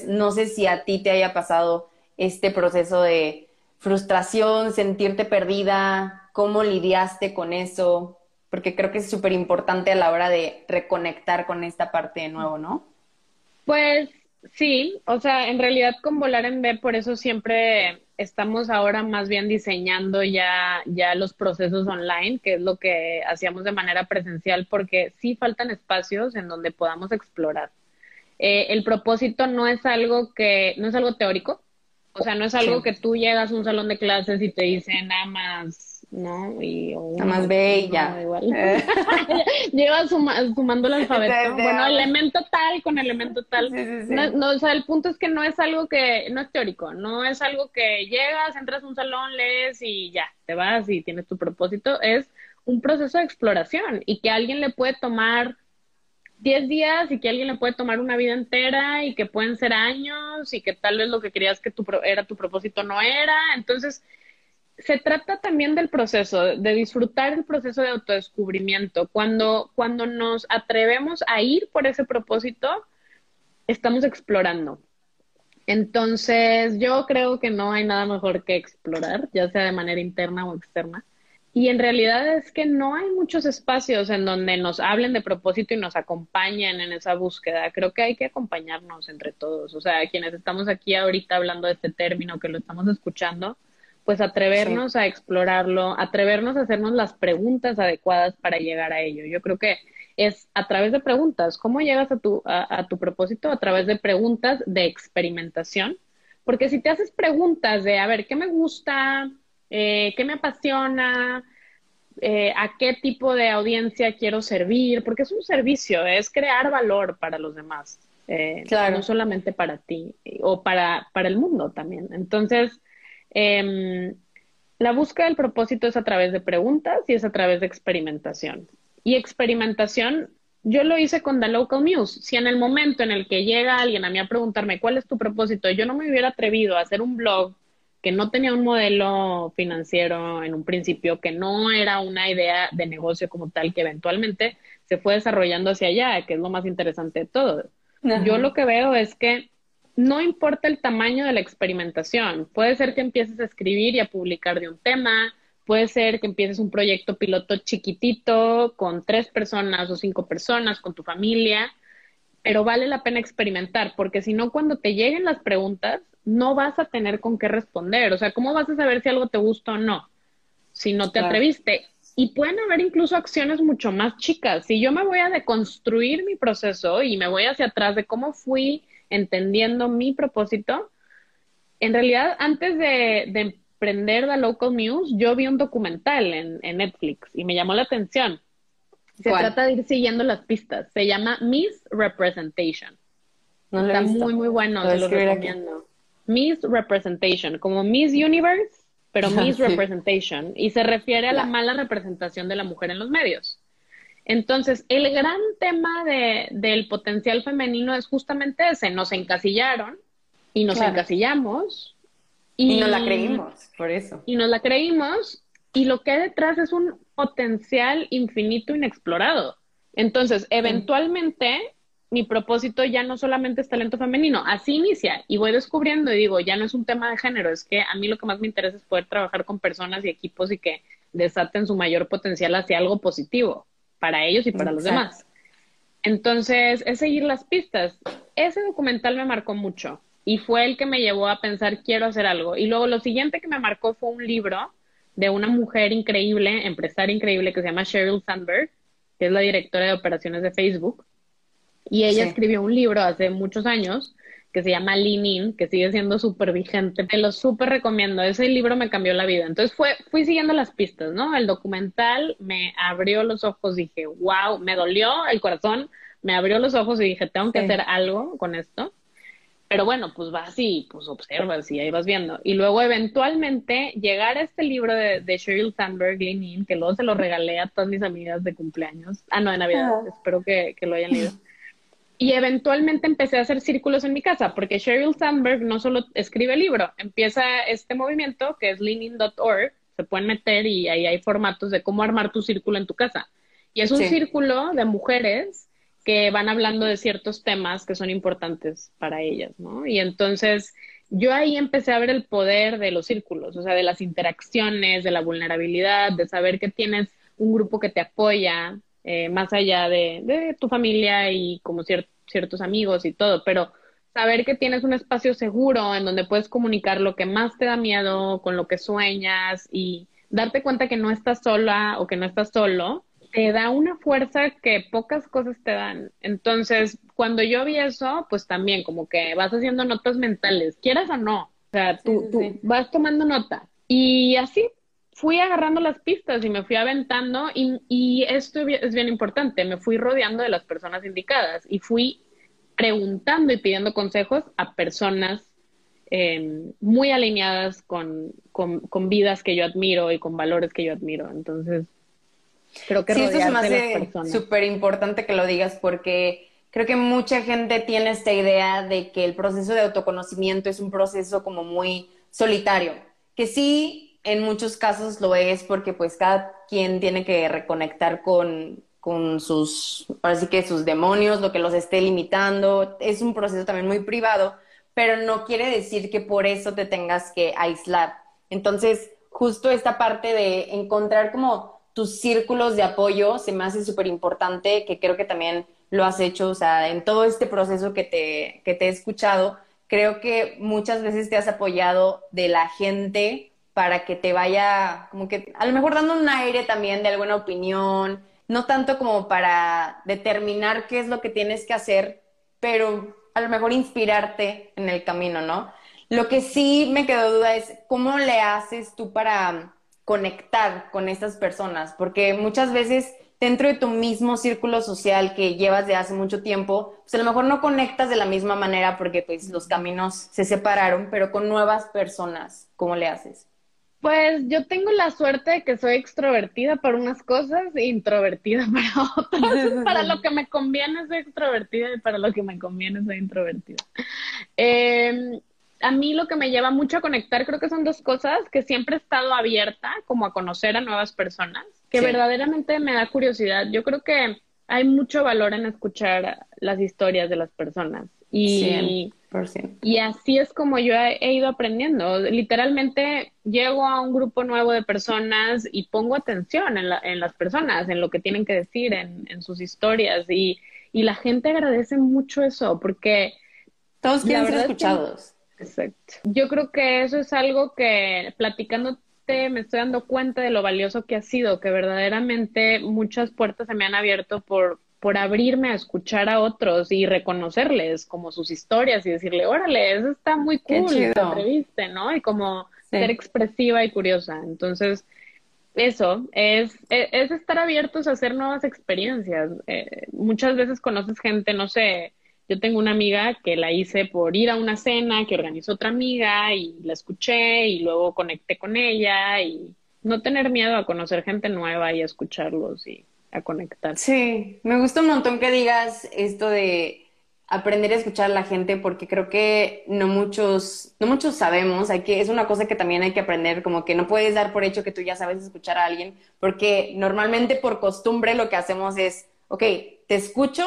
A: No sé si a ti te haya pasado este proceso de frustración, sentirte perdida, cómo lidiaste con eso, porque creo que es súper importante a la hora de reconectar con esta parte de nuevo, ¿no?
B: Pues sí, o sea, en realidad con Volar en B, por eso siempre estamos ahora más bien diseñando ya, ya los procesos online, que es lo que hacíamos de manera presencial, porque sí faltan espacios en donde podamos explorar. Eh, el propósito no es algo que, no es algo teórico, o sea, no es algo que tú llegas a un salón de clases y te dicen nada más ¿no? Y,
A: Nada más ve y ya.
B: igual. Lleva sumando el alfabeto. bueno, elemento tal con elemento tal. No, o sea, el punto es que no es algo que, no es teórico, no es algo que llegas, entras a un salón, lees y ya, te vas y tienes tu propósito. Es un proceso de exploración y que alguien le puede tomar 10 días y que alguien le puede tomar una vida entera y que pueden ser años y que tal vez lo que querías que tu, era tu propósito no era. Entonces, se trata también del proceso, de disfrutar el proceso de autodescubrimiento. Cuando, cuando nos atrevemos a ir por ese propósito, estamos explorando. Entonces, yo creo que no hay nada mejor que explorar, ya sea de manera interna o externa. Y en realidad es que no hay muchos espacios en donde nos hablen de propósito y nos acompañen en esa búsqueda. Creo que hay que acompañarnos entre todos. O sea, quienes estamos aquí ahorita hablando de este término, que lo estamos escuchando, pues atrevernos a explorarlo, atrevernos a hacernos las preguntas adecuadas para llegar a ello. Yo creo que es a través de preguntas. ¿Cómo llegas a tu, a, tu propósito? A través de preguntas de experimentación. Porque si te haces preguntas de, a ver, ¿qué me gusta? Eh, ¿Qué me apasiona? Eh, ¿A qué tipo de audiencia quiero servir? Porque es un servicio, es crear valor para los demás. Eh, claro. No solamente para ti o para, para el mundo también. Entonces, Em, la búsqueda del propósito es a través de preguntas y es a través de experimentación. Y experimentación, yo lo hice con The Local News. Si en el momento en el que llega alguien a mí a preguntarme cuál es tu propósito, yo no me hubiera atrevido a hacer un blog que no tenía un modelo financiero en un principio, que no era una idea de negocio como tal, que eventualmente se fue desarrollando hacia allá, que es lo más interesante de todo. Yo lo que veo es que no importa el tamaño de la experimentación. Puede ser que empieces a escribir y a publicar de un tema, puede ser que empieces un proyecto piloto chiquitito con tres personas o cinco personas, con tu familia, pero vale la pena experimentar, porque si no, cuando te lleguen las preguntas, no vas a tener con qué responder. O sea, ¿cómo vas a saber si algo te gusta o no? Si no te atreviste. Y pueden haber incluso acciones mucho más chicas. Si yo me voy a deconstruir mi proceso y me voy hacia atrás de cómo fui entendiendo mi propósito. En realidad, antes de, emprender The Local News, yo vi un documental en, Netflix y me llamó la atención. Se trata de ir siguiendo las pistas. Se llama Miss Representation. Está muy, muy bueno, te lo recomiendo. Miss Representation, como Miss Universe, pero Miss Representation. Y se refiere a la mala representación de la mujer en los medios. Entonces, el gran tema de, del potencial femenino es justamente ese, nos encasillaron y nos encasillamos.
A: Y, nos la creímos, por eso.
B: Y nos la creímos y lo que hay detrás es un potencial infinito inexplorado. Entonces, eventualmente, mi propósito ya no solamente es talento femenino, así inicia y voy descubriendo y digo, ya no es un tema de género, es que a mí lo que más me interesa es poder trabajar con personas y equipos y que desaten su mayor potencial hacia algo positivo. Para ellos y para los demás. Entonces, es seguir las pistas. Ese documental me marcó mucho y fue el que me llevó a pensar, quiero hacer algo. Y luego lo siguiente que me marcó fue un libro de una mujer increíble, empresaria increíble, que se llama Sheryl Sandberg, que es la directora de operaciones de Facebook. Y ella escribió un libro hace muchos años que se llama Lean In, que sigue siendo súper vigente. Te lo súper recomiendo. Ese libro me cambió la vida. Entonces fue, fui siguiendo las pistas, ¿no? El documental me abrió los ojos, dije, wow, me dolió el corazón, me abrió los ojos y dije, tengo que hacer algo con esto. Pero bueno, pues vas y pues observas y ahí vas viendo. Y luego eventualmente llegar a este libro de, de Sheryl Sandberg, Lean In, que luego se lo regalé a todas mis amigas de cumpleaños. Ah, no, de Navidad. Espero que, que lo hayan leído. Y eventualmente empecé a hacer círculos en mi casa, porque Sheryl Sandberg no solo escribe libro, empieza este movimiento que es leaning.org, se pueden meter y ahí hay formatos de cómo armar tu círculo en tu casa. Y es un círculo de mujeres que van hablando de ciertos temas que son importantes para ellas, ¿no? Y entonces yo ahí empecé a ver el poder de los círculos, o sea, de las interacciones, de la vulnerabilidad, de saber que tienes un grupo que te apoya, eh, más allá de, de, tu familia y como ciertos amigos y todo, pero saber que tienes un espacio seguro en donde puedes comunicar lo que más te da miedo, con lo que sueñas y darte cuenta que no estás sola o que no estás solo, te da una fuerza que pocas cosas te dan. Entonces, cuando yo vi eso, pues también como que vas haciendo notas mentales, quieras o no. O sea, tú, tú vas tomando nota. Y así fui agarrando las pistas y me fui aventando y, y, esto es bien importante, me fui rodeando de las personas indicadas y fui preguntando y pidiendo consejos a personas em, muy alineadas con, con, vidas que yo admiro y con valores que yo admiro. Entonces, creo que
A: sí, esto se me hace súper importante que lo digas porque creo que mucha gente tiene esta idea de que el proceso de autoconocimiento es un proceso como muy solitario, que sí en muchos casos lo es porque pues cada quien tiene que reconectar con, con sus, así que sus demonios, lo que los esté limitando. Es un proceso también muy privado, pero no quiere decir que por eso te tengas que aislar. Entonces, justo esta parte de encontrar como tus círculos de apoyo se me hace súper importante, que creo que también lo has hecho, o sea, en todo este proceso que te, que te he escuchado, creo que muchas veces te has apoyado de la gente para que te vaya, como que a lo mejor dando un aire también de alguna opinión, no tanto como para determinar qué es lo que tienes que hacer, pero a lo mejor inspirarte en el camino, ¿no? Lo que sí me quedó duda es cómo le haces tú para conectar con estas personas, porque muchas veces dentro de tu mismo círculo social que llevas de hace mucho tiempo, pues a lo mejor no conectas de la misma manera porque pues los caminos se separaron, pero con nuevas personas, ¿cómo le haces?
B: Pues yo tengo la suerte de que soy extrovertida para unas cosas e introvertida para otras. para lo que me conviene soy extrovertida y para lo que me conviene soy introvertida. Em, a mí lo que me lleva mucho a conectar creo que son dos cosas, que siempre he estado abierta como a conocer a nuevas personas, que verdaderamente me da curiosidad. Yo creo que hay mucho valor en escuchar las historias de las personas y... Y así es como yo he, ido aprendiendo. Literalmente llego a un grupo nuevo de personas y pongo atención en, la, en las personas, en lo que tienen que decir, en, en sus historias. Y, y, la gente agradece mucho eso porque...
A: Todos quieren ser escuchados.
B: exacto. Yo creo que eso es algo que platicándote me estoy dando cuenta de lo valioso que ha sido, que verdaderamente muchas puertas se me han abierto por, por abrirme a escuchar a otros y reconocerles como sus historias y decirle, órale, eso está muy cool, te entreviste, ¿no? Y como ser expresiva y curiosa. Entonces, eso, es, e, es, estar abiertos a hacer nuevas experiencias. Eh, muchas veces conoces gente, no sé, yo tengo una amiga que la hice por ir a una cena que organizó otra amiga y la escuché y luego conecté con ella y no tener miedo a conocer gente nueva y a escucharlos y a conectar.
A: Sí, me gusta un montón que digas esto de aprender a escuchar a la gente porque creo que no muchos, no muchos sabemos, hay que, es una cosa que también hay que aprender, como que no puedes dar por hecho que tú ya sabes escuchar a alguien, porque normalmente por costumbre lo que hacemos es, ok, te escucho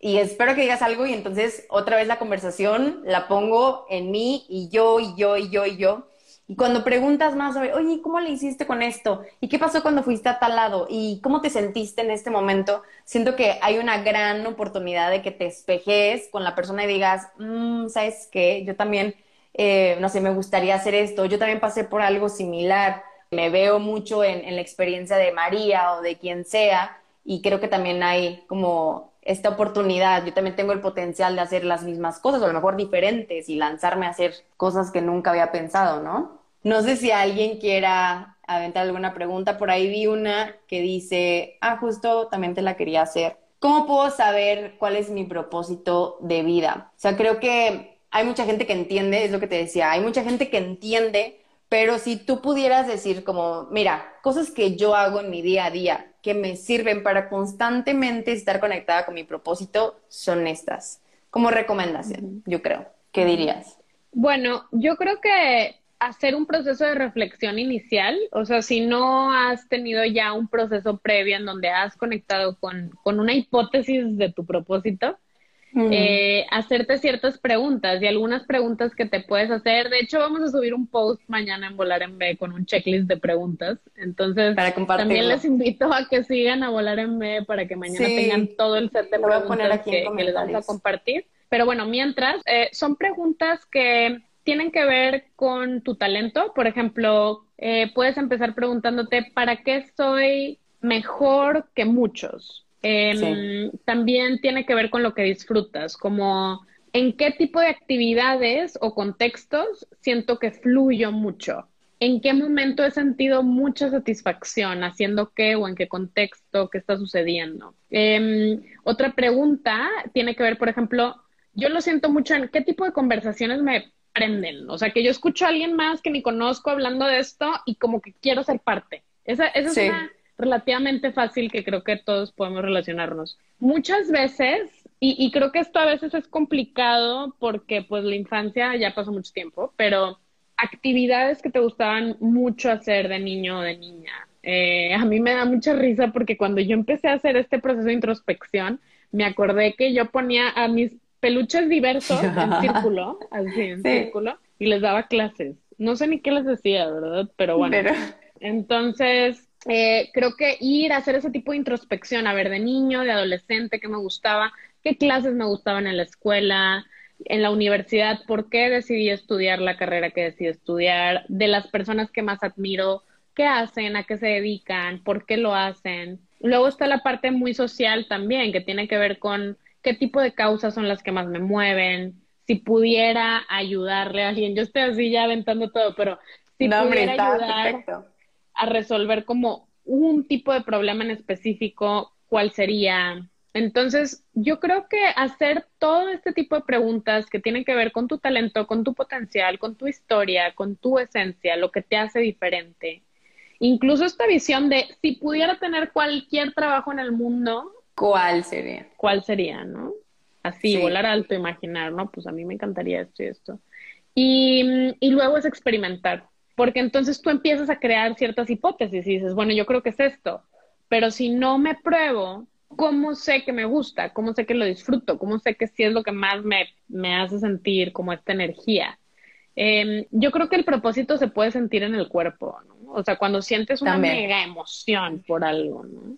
A: y espero que digas algo y entonces otra vez la conversación la pongo en mí y yo y yo y yo y yo. Y cuando preguntas más sobre, oye, ¿cómo le hiciste con esto? ¿Y qué pasó cuando fuiste a tal lado? ¿Y cómo te sentiste en este momento? Siento que hay una gran oportunidad de que te espejes con la persona y digas, mmm, ¿sabes qué? Yo también, eh, no sé, me gustaría hacer esto. Yo también pasé por algo similar. Me veo mucho en, en la experiencia de María o de quien sea. Y creo que también hay como esta oportunidad. Yo también tengo el potencial de hacer las mismas cosas, o a lo mejor diferentes, y lanzarme a hacer cosas que nunca había pensado, ¿no? No sé si alguien quiera aventar alguna pregunta. Por ahí vi una que dice, ah, justo también te la quería hacer. ¿Cómo puedo saber cuál es mi propósito de vida? O sea, creo que hay mucha gente que entiende, es lo que te decía, hay mucha gente que entiende, pero si tú pudieras decir como, mira, cosas que yo hago en mi día a día, que me sirven para constantemente estar conectada con mi propósito son estas. Como recomendación, yo creo. ¿Qué dirías?
B: Bueno, yo creo que hacer un proceso de reflexión inicial, o sea, si no has tenido ya un proceso previo en donde has conectado con, con una hipótesis de tu propósito, eh, hacerte ciertas preguntas y algunas preguntas que te puedes hacer. De hecho, vamos a subir un post mañana en Volar en B con un checklist de preguntas. Entonces, también les invito a que sigan a Volar en B para que mañana tengan todo el set de preguntas que, les vamos a compartir. Pero bueno, mientras, eh, son preguntas que tienen que ver con tu talento. Por ejemplo, eh, puedes empezar preguntándote, ¿para qué soy mejor que muchos? Em, también tiene que ver con lo que disfrutas, como en qué tipo de actividades o contextos siento que fluyo mucho. ¿En qué momento he sentido mucha satisfacción haciendo qué o en qué contexto, qué está sucediendo? Em, otra pregunta tiene que ver, por ejemplo, yo lo siento mucho en qué tipo de conversaciones me prenden. O sea, que yo escucho a alguien más que ni conozco hablando de esto y como que quiero ser parte. Esa, esa es una relativamente fácil que creo que todos podemos relacionarnos. Muchas veces, y, creo que esto a veces es complicado porque pues la infancia ya pasó mucho tiempo, pero actividades que te gustaban mucho hacer de niño o de niña. Eh, a mí me da mucha risa porque cuando yo empecé a hacer este proceso de introspección, me acordé que yo ponía a mis peluches diversos en círculo, así en círculo, y les daba clases. No sé ni qué les decía, ¿verdad? Pero bueno. Entonces, eh, creo que ir a hacer ese tipo de introspección, a ver, de niño, de adolescente, qué me gustaba, qué clases me gustaban en la escuela, en la universidad, por qué decidí estudiar la carrera que decidí estudiar, de las personas que más admiro, qué hacen, a qué se dedican, por qué lo hacen. Luego está la parte muy social también, que tiene que ver con qué tipo de causas son las que más me mueven, si pudiera ayudarle a alguien. Yo estoy así ya aventando todo, pero si pudiera ayudar a resolver como un tipo de problema en específico, ¿cuál sería? Entonces, yo creo que hacer todo este tipo de preguntas que tienen que ver con tu talento, con tu potencial, con tu historia, con tu esencia, lo que te hace diferente. Incluso esta visión de si pudiera tener cualquier trabajo en el mundo,
A: ¿cuál sería?
B: ¿Cuál sería, no? Así, volar alto, imaginar, ¿no? Pues a mí me encantaría esto y esto. Y, y luego es experimentar porque entonces tú empiezas a crear ciertas hipótesis y dices, bueno, yo creo que es esto, pero si no me pruebo, ¿cómo sé que me gusta? ¿Cómo sé que lo disfruto? ¿Cómo sé que sí es lo que más me, me hace sentir como esta energía? Em, yo creo que el propósito se puede sentir en el cuerpo, ¿no? O sea, cuando sientes una mega emoción por algo, ¿no?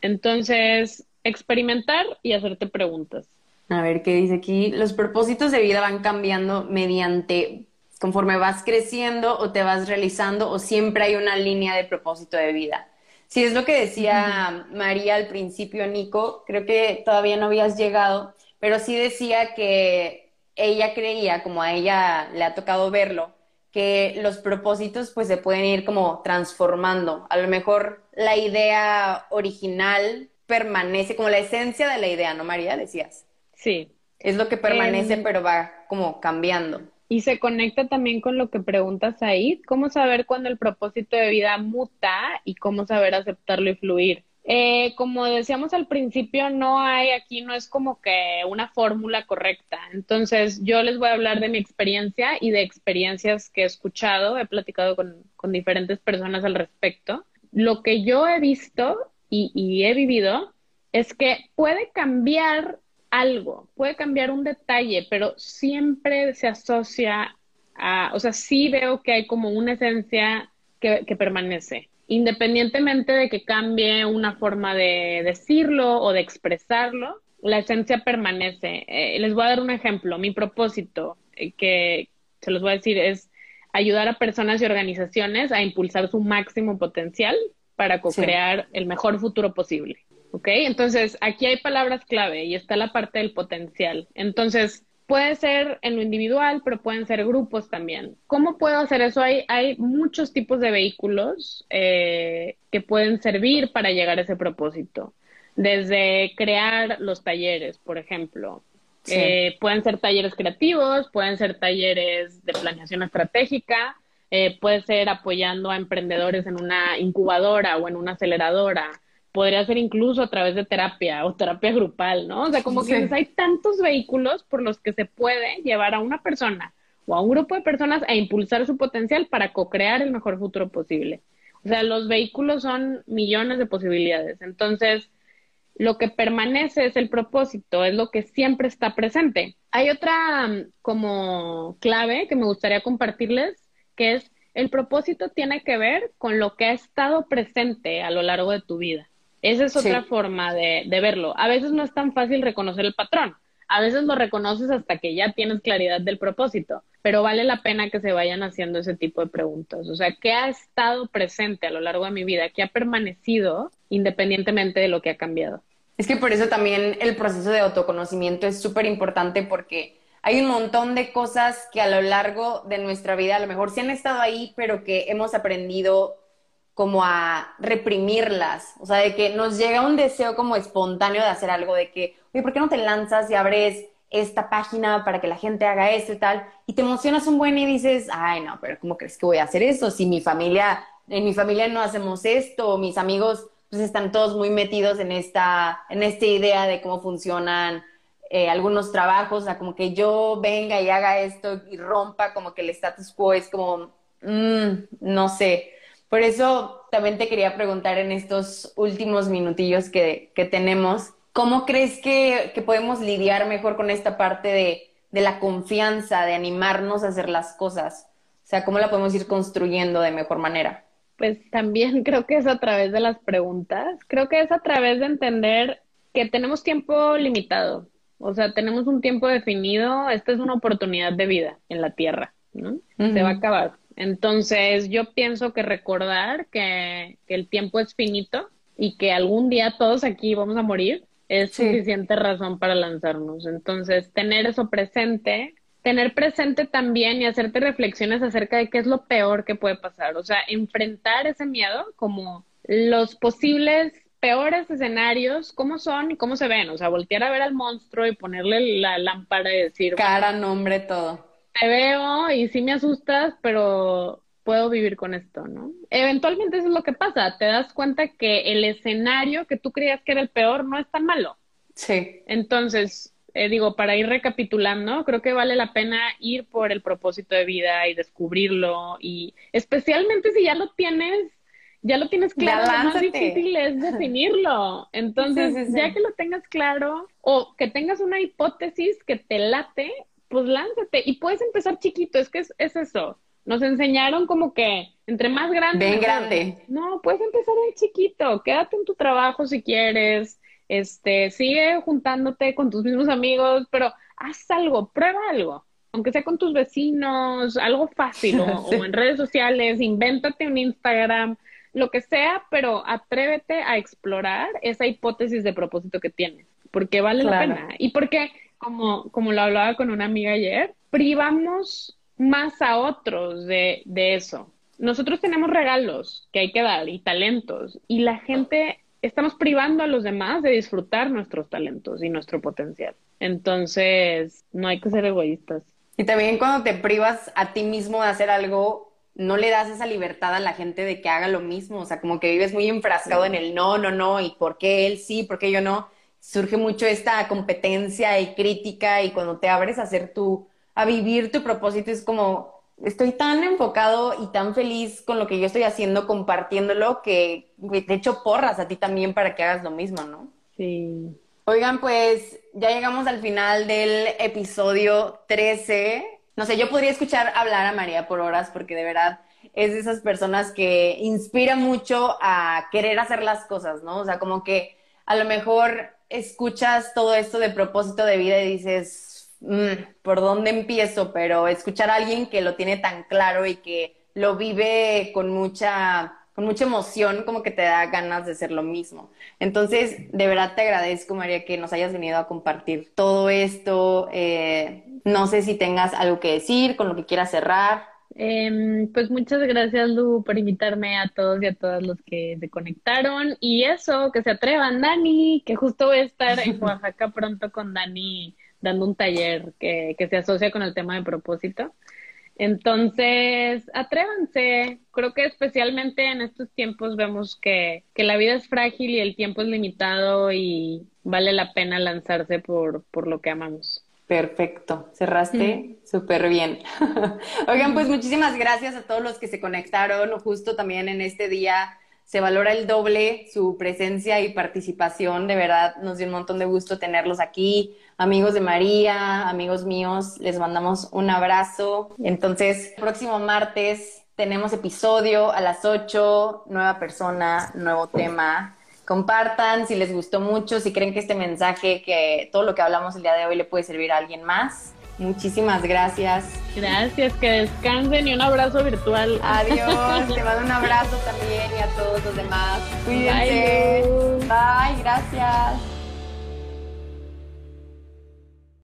B: Entonces, experimentar y hacerte preguntas.
A: A ver, ¿qué dice aquí? Los propósitos de vida van cambiando mediante conforme vas creciendo o te vas realizando o siempre hay una línea de propósito de vida. Si es lo que decía María al principio, Nico, creo que todavía no habías llegado, pero sí decía que ella creía, como a ella le ha tocado verlo, que los propósitos pues se pueden ir como transformando. A lo mejor la idea original permanece, como la esencia de la idea, ¿no, María? Decías.
B: Sí.
A: Es lo que permanece, em, pero va como cambiando.
B: Y se conecta también con lo que preguntas ahí, cómo saber cuándo el propósito de vida muta y cómo saber aceptarlo y fluir. Eh, como decíamos al principio, no hay aquí, no es como que una fórmula correcta. Entonces, yo les voy a hablar de mi experiencia y de experiencias que he escuchado, he platicado con, con diferentes personas al respecto. Lo que yo he visto y, y he vivido es que puede cambiar algo, puede cambiar un detalle, pero siempre se asocia o sea, sí veo que hay como una esencia que, que permanece, independientemente de que cambie una forma de decirlo o de expresarlo, la esencia permanece. Eh, les voy a dar un ejemplo. Mi propósito, eh, que se los voy a decir, es ayudar a personas y organizaciones a impulsar su máximo potencial para co-crear el mejor futuro posible. ¿Ok? Entonces, aquí hay palabras clave y está la parte del potencial. Entonces, puede ser en lo individual, pero pueden ser grupos también. ¿Cómo puedo hacer eso? Hay, hay muchos tipos de vehículos eh, que pueden servir para llegar a ese propósito. Desde crear los talleres, por ejemplo. Eh, pueden ser talleres creativos, pueden ser talleres de planeación estratégica, eh, puede ser apoyando a emprendedores en una incubadora o en una aceleradora, podría ser incluso a través de terapia o terapia grupal, ¿no? O sea, como que hay tantos vehículos por los que se puede llevar a una persona o a un grupo de personas a impulsar su potencial para co-crear el mejor futuro posible. O sea, los vehículos son millones de posibilidades. Entonces, lo que permanece es el propósito, es lo que siempre está presente. Hay otra mm, como clave que me gustaría compartirles, que es el propósito tiene que ver con lo que ha estado presente a lo largo de tu vida. Esa es otra forma de, de, verlo. A veces no es tan fácil reconocer el patrón. A veces lo reconoces hasta que ya tienes claridad del propósito, pero vale la pena que se vayan haciendo ese tipo de preguntas. O sea, ¿qué ha estado presente a lo largo de mi vida? ¿Qué ha permanecido independientemente de lo que ha cambiado?
A: Es que por eso también el proceso de autoconocimiento es súper importante porque hay un montón de cosas que a lo largo de nuestra vida a lo mejor sí han estado ahí, pero que hemos aprendido como a reprimirlas, o sea, de que nos llega un deseo como espontáneo de hacer algo, de que, oye, ¿por qué no te lanzas y abres esta página para que la gente haga esto y tal? Y te emocionas un buen y dices, ay, no, pero ¿cómo crees que voy a hacer eso? Si mi familia, en mi familia no hacemos esto, mis amigos pues están todos muy metidos en esta, en esta idea de cómo funcionan eh, algunos trabajos, o sea, como que yo venga y haga esto y rompa como que el status quo es como, mm, no sé. Por eso también te quería preguntar en estos últimos minutillos que, que tenemos, ¿cómo crees que, que, podemos lidiar mejor con esta parte de, de la confianza, de animarnos a hacer las cosas? O sea, ¿cómo la podemos ir construyendo de mejor manera?
B: Pues también creo que es a través de las preguntas, creo que es a través de entender que tenemos tiempo limitado, o sea, tenemos un tiempo definido, esta es una oportunidad de vida en la Tierra, ¿no? Se va a acabar. Entonces, yo pienso que recordar que, el tiempo es finito y que algún día todos aquí vamos a morir es suficiente razón para lanzarnos. Entonces, tener eso presente tener presente también y hacerte reflexiones acerca de qué es lo peor que puede pasar. O sea, enfrentar ese miedo como los posibles peores escenarios, cómo son y cómo se ven. O sea, voltear a ver al monstruo y ponerle la lámpara y decir...
A: Cara, nombre, todo.
B: Te veo y sí me asustas, pero puedo vivir con esto, ¿no? Eventualmente eso es lo que pasa. Te das cuenta que el escenario que tú creías que era el peor no es tan malo.
A: Sí.
B: Entonces, eh, digo, para ir recapitulando, creo que vale la pena ir por el propósito de vida y descubrirlo y especialmente si ya lo tienes, ya lo tienes claro, lo más difícil es definirlo. Entonces, ya que lo tengas claro o que tengas una hipótesis que te late, pues lánzate y puedes empezar chiquito, es que es, eso. Nos enseñaron como que entre más grande.
A: Ven grande.
B: No, puedes empezar ahí chiquito. Quédate en tu trabajo si quieres este, sigue juntándote con tus mismos amigos, pero haz algo, prueba algo, aunque sea con tus vecinos, algo fácil, o, en redes sociales, invéntate un Instagram, lo que sea, pero atrévete a explorar esa hipótesis de propósito que tienes, porque vale la pena. Y porque, como, como lo hablaba con una amiga ayer, privamos más a otros de, de eso. Nosotros tenemos regalos que hay que dar y talentos, y la gente estamos privando a los demás de disfrutar nuestros talentos y nuestro potencial. Entonces, no hay que ser egoístas.
A: Y también cuando te privas a ti mismo de hacer algo, no le das esa libertad a la gente de que haga lo mismo. O sea, como que vives muy enfrascado en el no, no, no, y por qué él sí, por qué yo no. Surge mucho esta competencia y crítica y cuando te abres a hacer tu, a vivir tu propósito es como, estoy tan enfocado y tan feliz con lo que yo estoy haciendo, compartiéndolo, que te echo porras a ti también para que hagas lo mismo, ¿no?
B: Sí.
A: Oigan, pues ya llegamos al final del episodio 13. no sé, yo podría escuchar hablar a María por horas porque de verdad es de esas personas que inspira mucho a querer hacer las cosas, ¿no? O sea, como que a lo mejor escuchas todo esto de propósito de vida y dices, mm, ¿por dónde empiezo? Pero escuchar a alguien que lo tiene tan claro y que lo vive con mucha con mucha emoción, como que te da ganas de hacer lo mismo. Entonces, de verdad te agradezco, María, que nos hayas venido a compartir todo esto. Eh, no sé si tengas algo que decir, con lo que quieras cerrar.
B: Em, pues muchas gracias, Lu, por invitarme a todos y a todas los que se conectaron. Y eso, que se atrevan, Dani, que justo voy a estar en Oaxaca pronto con Dani dando un taller que, que se asocia con el tema de propósito. Entonces, atrévanse. Creo que especialmente en estos tiempos vemos que, que, la vida es frágil y el tiempo es limitado y vale la pena lanzarse por, por lo que amamos.
A: Perfecto, cerraste súper bien. Oigan, pues muchísimas gracias a todos los que se conectaron justo también en este día se valora el doble su presencia y participación. De verdad, nos dio un montón de gusto tenerlos aquí. Amigos de María, amigos míos, les mandamos un abrazo. Entonces, próximo martes tenemos episodio a las 8, nueva persona, nuevo tema. Compartan si les gustó mucho, si creen que este mensaje, que todo lo que hablamos el día de hoy le puede servir a alguien más. Muchísimas gracias.
B: Gracias, que descansen y un abrazo virtual.
A: Adiós, te mando un abrazo también y a todos los demás. Cuídense. Bye, Bye gracias.